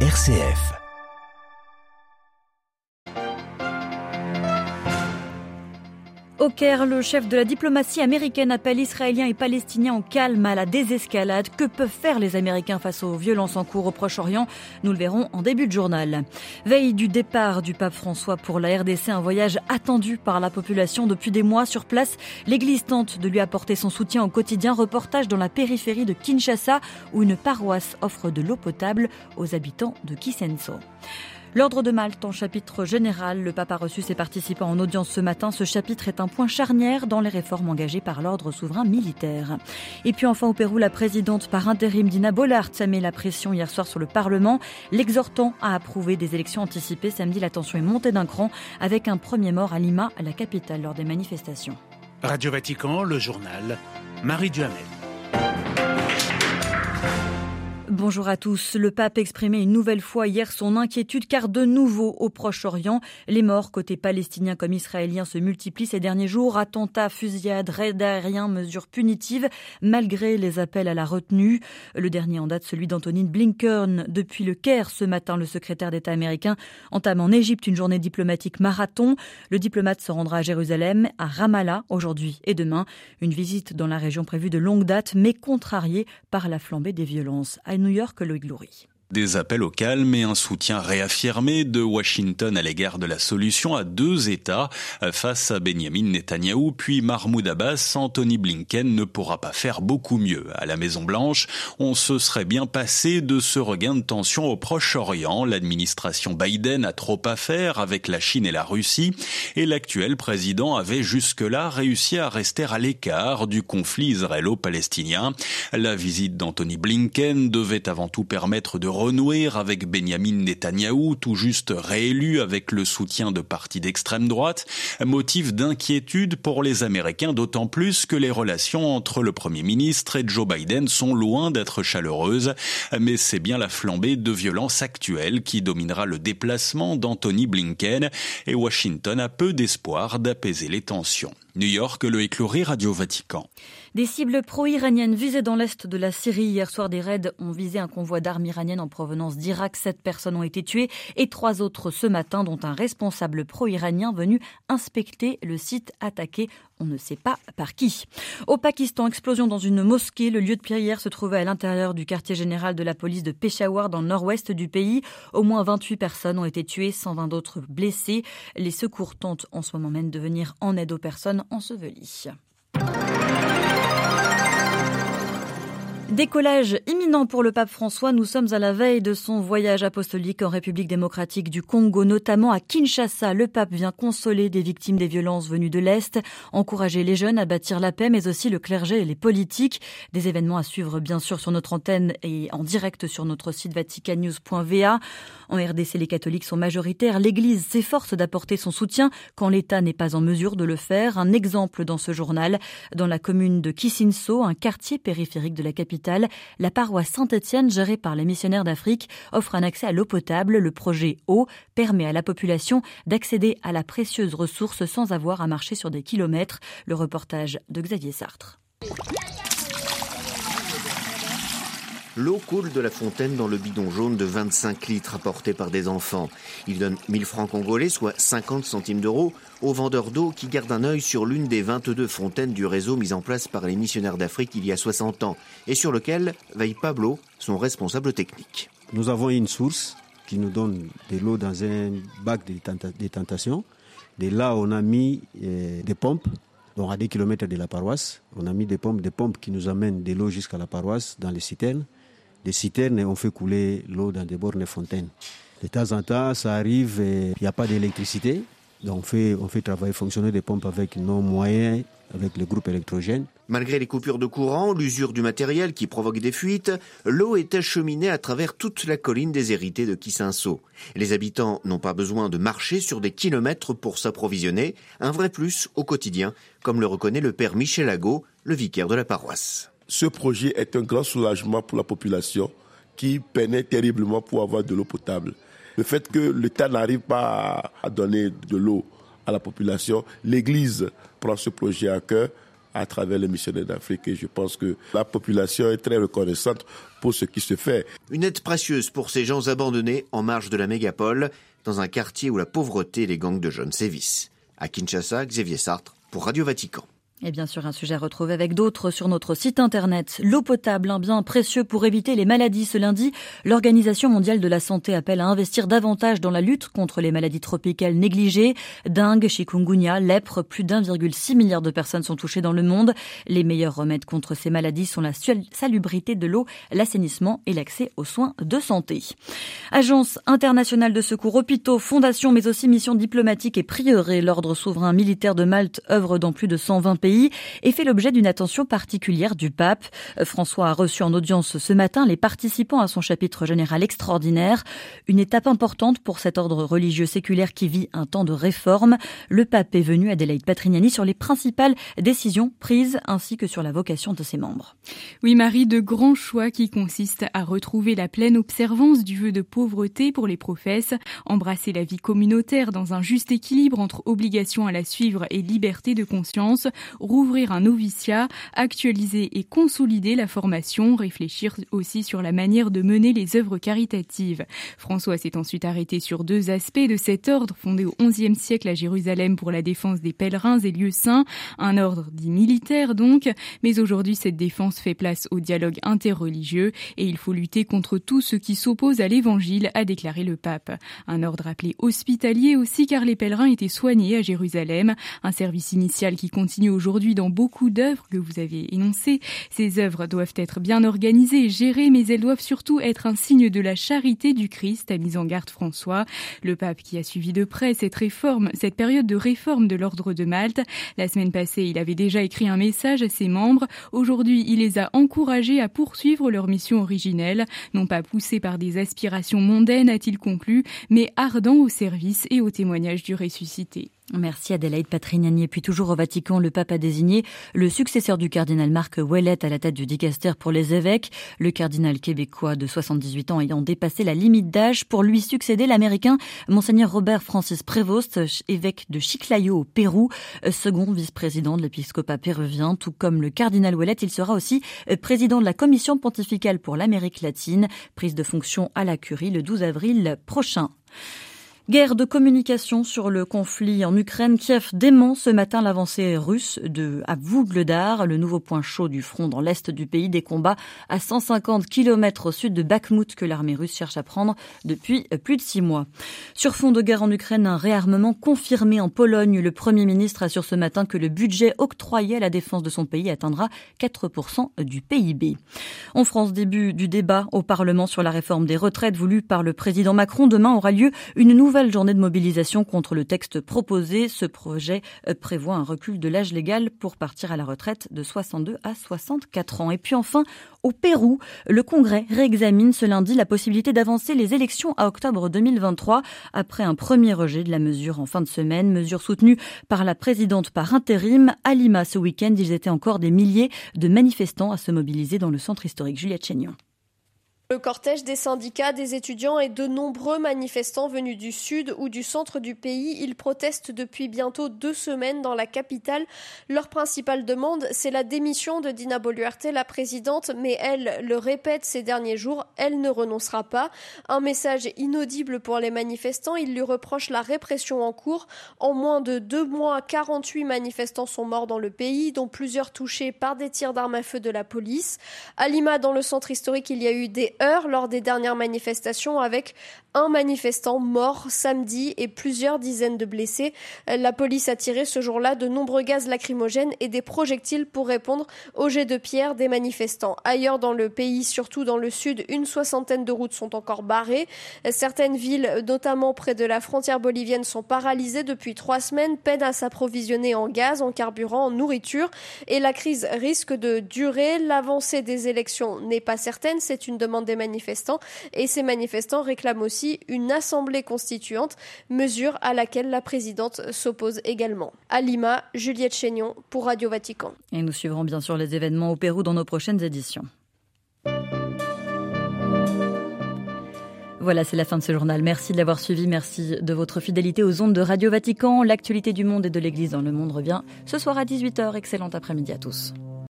RCF. Au Caire, le chef de la diplomatie américaine appelle Israéliens et Palestiniens au calme, à la désescalade. Que peuvent faire les Américains face aux violences en cours au Proche-Orient? Nous le verrons en début de journal. Veille du départ du pape François pour la RDC, un voyage attendu par la population depuis des mois sur place. L'Église tente de lui apporter son soutien au quotidien. Reportage dans la périphérie de Kinshasa où une paroisse offre de l'eau potable aux habitants de Kisenso. L'ordre de Malte en chapitre général, le pape a reçu ses participants en audience ce matin. Ce chapitre est un point charnière dans les réformes engagées par l'ordre souverain militaire. Et puis enfin au Pérou, la présidente par intérim Dina Bollard a mis la pression hier soir sur le Parlement, l'exhortant à approuver des élections anticipées. Samedi, la tension est montée d'un cran avec un premier mort à Lima, la capitale, lors des manifestations. Radio Vatican, le journal, Marie Duhamel. Bonjour à tous. Le pape exprimait une nouvelle fois hier son inquiétude car de nouveau au Proche-Orient, les morts côté palestinien comme israélien se multiplient ces derniers jours. Attentats, fusillades, raids aériens, mesures punitives malgré les appels à la retenue. Le dernier en date, celui d'Anthony Blinken. Depuis le Caire ce matin, le secrétaire d'État américain entame en Égypte une journée diplomatique marathon. Le diplomate se rendra à Jérusalem, à Ramallah aujourd'hui et demain. Une visite dans la région prévue de longue date mais contrariée par la flambée des violences. New York, Loïc Glory. Des appels au calme et un soutien réaffirmé de Washington à l'égard de la solution à deux États face à Benjamin Netanyahou puis Mahmoud Abbas, Anthony Blinken ne pourra pas faire beaucoup mieux. À la Maison Blanche, on se serait bien passé de ce regain de tension au Proche-Orient. L'administration Biden a trop à faire avec la Chine et la Russie et l'actuel président avait jusque-là réussi à rester à l'écart du conflit israélo-palestinien. La visite d'Anthony Blinken devait avant tout permettre de renouer avec Benjamin Netanyahou, tout juste réélu avec le soutien de partis d'extrême droite, motif d'inquiétude pour les Américains, d'autant plus que les relations entre le Premier ministre et Joe Biden sont loin d'être chaleureuses, mais c'est bien la flambée de violence actuelle qui dominera le déplacement d'Anthony Blinken et Washington a peu d'espoir d'apaiser les tensions. New York, le écloré Radio Vatican. Des cibles pro-iraniennes visées dans l'est de la Syrie. Hier soir, des raids ont visé un convoi d'armes iraniennes en provenance d'Irak. Sept personnes ont été tuées et trois autres ce matin, dont un responsable pro-iranien venu inspecter le site attaqué. On ne sait pas par qui. Au Pakistan, explosion dans une mosquée. Le lieu de prière se trouvait à l'intérieur du quartier général de la police de Peshawar dans le nord-ouest du pays. Au moins 28 personnes ont été tuées, 120 d'autres blessées. Les secours tentent en ce moment même de venir en aide aux personnes ensevelies. Décollage imminent pour le pape François. Nous sommes à la veille de son voyage apostolique en République démocratique du Congo, notamment à Kinshasa. Le pape vient consoler des victimes des violences venues de l'Est, encourager les jeunes à bâtir la paix, mais aussi le clergé et les politiques. Des événements à suivre bien sûr sur notre antenne et en direct sur notre site vaticanews.va. En RDC, les catholiques sont majoritaires. L'Église s'efforce d'apporter son soutien quand l'État n'est pas en mesure de le faire. Un exemple dans ce journal, dans la commune de Kisinso, un quartier périphérique de la capitale la paroisse Saint-Étienne, gérée par les missionnaires d'Afrique, offre un accès à l'eau potable. Le projet Eau permet à la population d'accéder à la précieuse ressource sans avoir à marcher sur des kilomètres. Le reportage de Xavier Sartre. L'eau coule de la fontaine dans le bidon jaune de 25 litres apporté par des enfants. Il donne 1000 francs congolais, soit 50 centimes d'euros, aux vendeurs d'eau qui gardent un œil sur l'une des 22 fontaines du réseau mis en place par les missionnaires d'Afrique il y a 60 ans et sur lequel veille Pablo, son responsable technique. Nous avons une source qui nous donne de l'eau dans un bac de tentation. De là, on a mis euh, des pompes donc à des kilomètres de la paroisse, on a mis des pompes, des pompes qui nous amènent de l'eau jusqu'à la paroisse dans les citernes des citernes et on fait couler l'eau dans des bornes fontaines. De temps en temps, ça arrive, il n'y a pas d'électricité. Donc on fait, travailler, fonctionner des pompes avec nos moyens, avec le groupe électrogène. Malgré les coupures de courant, l'usure du matériel qui provoque des fuites, l'eau est acheminée à travers toute la colline déshéritée de Kisinso. Les habitants n'ont pas besoin de marcher sur des kilomètres pour s'approvisionner, un vrai plus au quotidien, comme le reconnaît le père Michel Ago, le vicaire de la paroisse ce projet est un grand soulagement pour la population qui peinait terriblement pour avoir de l'eau potable. Le fait que l'État n'arrive pas à donner de l'eau à la population, l'Église prend ce projet à cœur à travers les missionnaires d'Afrique. Et je pense que la population est très reconnaissante pour ce qui se fait. Une aide précieuse pour ces gens abandonnés en marge de la mégapole, dans un quartier où la pauvreté et les gangs de jeunes sévissent. À Kinshasa, Xavier Sartre pour Radio Vatican. Et bien sûr, un sujet retrouvé avec d'autres sur notre site internet. L'eau potable, un bien précieux pour éviter les maladies. Ce lundi, l'Organisation mondiale de la santé appelle à investir davantage dans la lutte contre les maladies tropicales négligées. Dengue, chikungunya, lèpre, plus d'1,6 milliard de personnes sont touchées dans le monde. Les meilleurs remèdes contre ces maladies sont la salubrité de l'eau, l'assainissement et l'accès aux soins de santé. Agence internationale de secours, hôpitaux, fondations, mais aussi missions diplomatiques et prieurés. L'ordre souverain militaire de Malte œuvre dans plus de 120 pays et fait l'objet d'une attention particulière du pape. François a reçu en audience ce matin les participants à son chapitre général extraordinaire, une étape importante pour cet ordre religieux séculaire qui vit un temps de réforme. Le pape est venu à Adelaide Patrignani sur les principales décisions prises ainsi que sur la vocation de ses membres. Oui, Marie, de grands choix qui consistent à retrouver la pleine observance du vœu de pauvreté pour les professes, embrasser la vie communautaire dans un juste équilibre entre obligation à la suivre et liberté de conscience, rouvrir un noviciat, actualiser et consolider la formation, réfléchir aussi sur la manière de mener les œuvres caritatives. François s'est ensuite arrêté sur deux aspects de cet ordre fondé au XIe siècle à Jérusalem pour la défense des pèlerins et lieux saints, un ordre dit militaire donc, mais aujourd'hui cette défense fait place au dialogue interreligieux et il faut lutter contre tout ce qui s'oppose à l'évangile, a déclaré le pape. Un ordre appelé hospitalier aussi car les pèlerins étaient soignés à Jérusalem, un service initial qui continue aujourd'hui aujourd'hui dans beaucoup d'œuvres que vous avez énoncées. Ces œuvres doivent être bien organisées et gérées, mais elles doivent surtout être un signe de la charité du Christ, a mis en garde François. Le pape qui a suivi de près cette réforme, cette période de réforme de l'ordre de Malte. La semaine passée, il avait déjà écrit un message à ses membres. Aujourd'hui, il les a encouragés à poursuivre leur mission originelle, non pas poussés par des aspirations mondaines, a-t-il conclu, mais ardents au service et au témoignage du ressuscité. Merci Adélaïde Patrignani. Et puis toujours au Vatican, le pape a désigné le successeur du cardinal Marc Ouellet à la tête du dicaster pour les évêques. Le cardinal québécois de 78 ans ayant dépassé la limite d'âge pour lui succéder l'américain Monseigneur Robert Francis Prévost, évêque de Chiclayo au Pérou, second vice-président de l'épiscopat péruvien. Tout comme le cardinal Ouellet, il sera aussi président de la commission pontificale pour l'Amérique latine, prise de fonction à la curie le 12 avril prochain. Guerre de communication sur le conflit en Ukraine. Kiev dément ce matin l'avancée russe de à le nouveau point chaud du front dans l'est du pays, des combats à 150 km au sud de Bakhmut que l'armée russe cherche à prendre depuis plus de six mois. Sur fond de guerre en Ukraine, un réarmement confirmé en Pologne. Le Premier ministre assure ce matin que le budget octroyé à la défense de son pays atteindra 4% du PIB. En France, début du débat au Parlement sur la réforme des retraites voulue par le président Macron. Demain aura lieu une nouvelle nouvelle journée de mobilisation contre le texte proposé. Ce projet euh, prévoit un recul de l'âge légal pour partir à la retraite de 62 à 64 ans. Et puis enfin, au Pérou, le Congrès réexamine ce lundi la possibilité d'avancer les élections à octobre 2023 après un premier rejet de la mesure en fin de semaine, mesure soutenue par la présidente par intérim. À Lima ce week-end, ils étaient encore des milliers de manifestants à se mobiliser dans le centre historique Juliette Chénion. Le cortège des syndicats, des étudiants et de nombreux manifestants venus du sud ou du centre du pays, ils protestent depuis bientôt deux semaines dans la capitale. Leur principale demande, c'est la démission de Dina Boluarte, la présidente, mais elle le répète ces derniers jours, elle ne renoncera pas. Un message inaudible pour les manifestants, ils lui reprochent la répression en cours. En moins de deux mois, 48 manifestants sont morts dans le pays, dont plusieurs touchés par des tirs d'armes à feu de la police. À Lima, dans le centre historique, il y a eu des heures lors des dernières manifestations avec un manifestant mort samedi et plusieurs dizaines de blessés. La police a tiré ce jour-là de nombreux gaz lacrymogènes et des projectiles pour répondre aux jets de pierre des manifestants. Ailleurs dans le pays, surtout dans le sud, une soixantaine de routes sont encore barrées. Certaines villes, notamment près de la frontière bolivienne, sont paralysées depuis trois semaines, peinent à s'approvisionner en gaz, en carburant, en nourriture. Et la crise risque de durer. L'avancée des élections n'est pas certaine, c'est une demande des manifestants et ces manifestants réclament aussi une assemblée constituante, mesure à laquelle la présidente s'oppose également. À Lima, Juliette Chénion pour Radio Vatican. Et nous suivrons bien sûr les événements au Pérou dans nos prochaines éditions. Voilà, c'est la fin de ce journal. Merci de l'avoir suivi. Merci de votre fidélité aux ondes de Radio Vatican. L'actualité du monde et de l'Église dans le monde revient ce soir à 18h. Excellent après-midi à tous.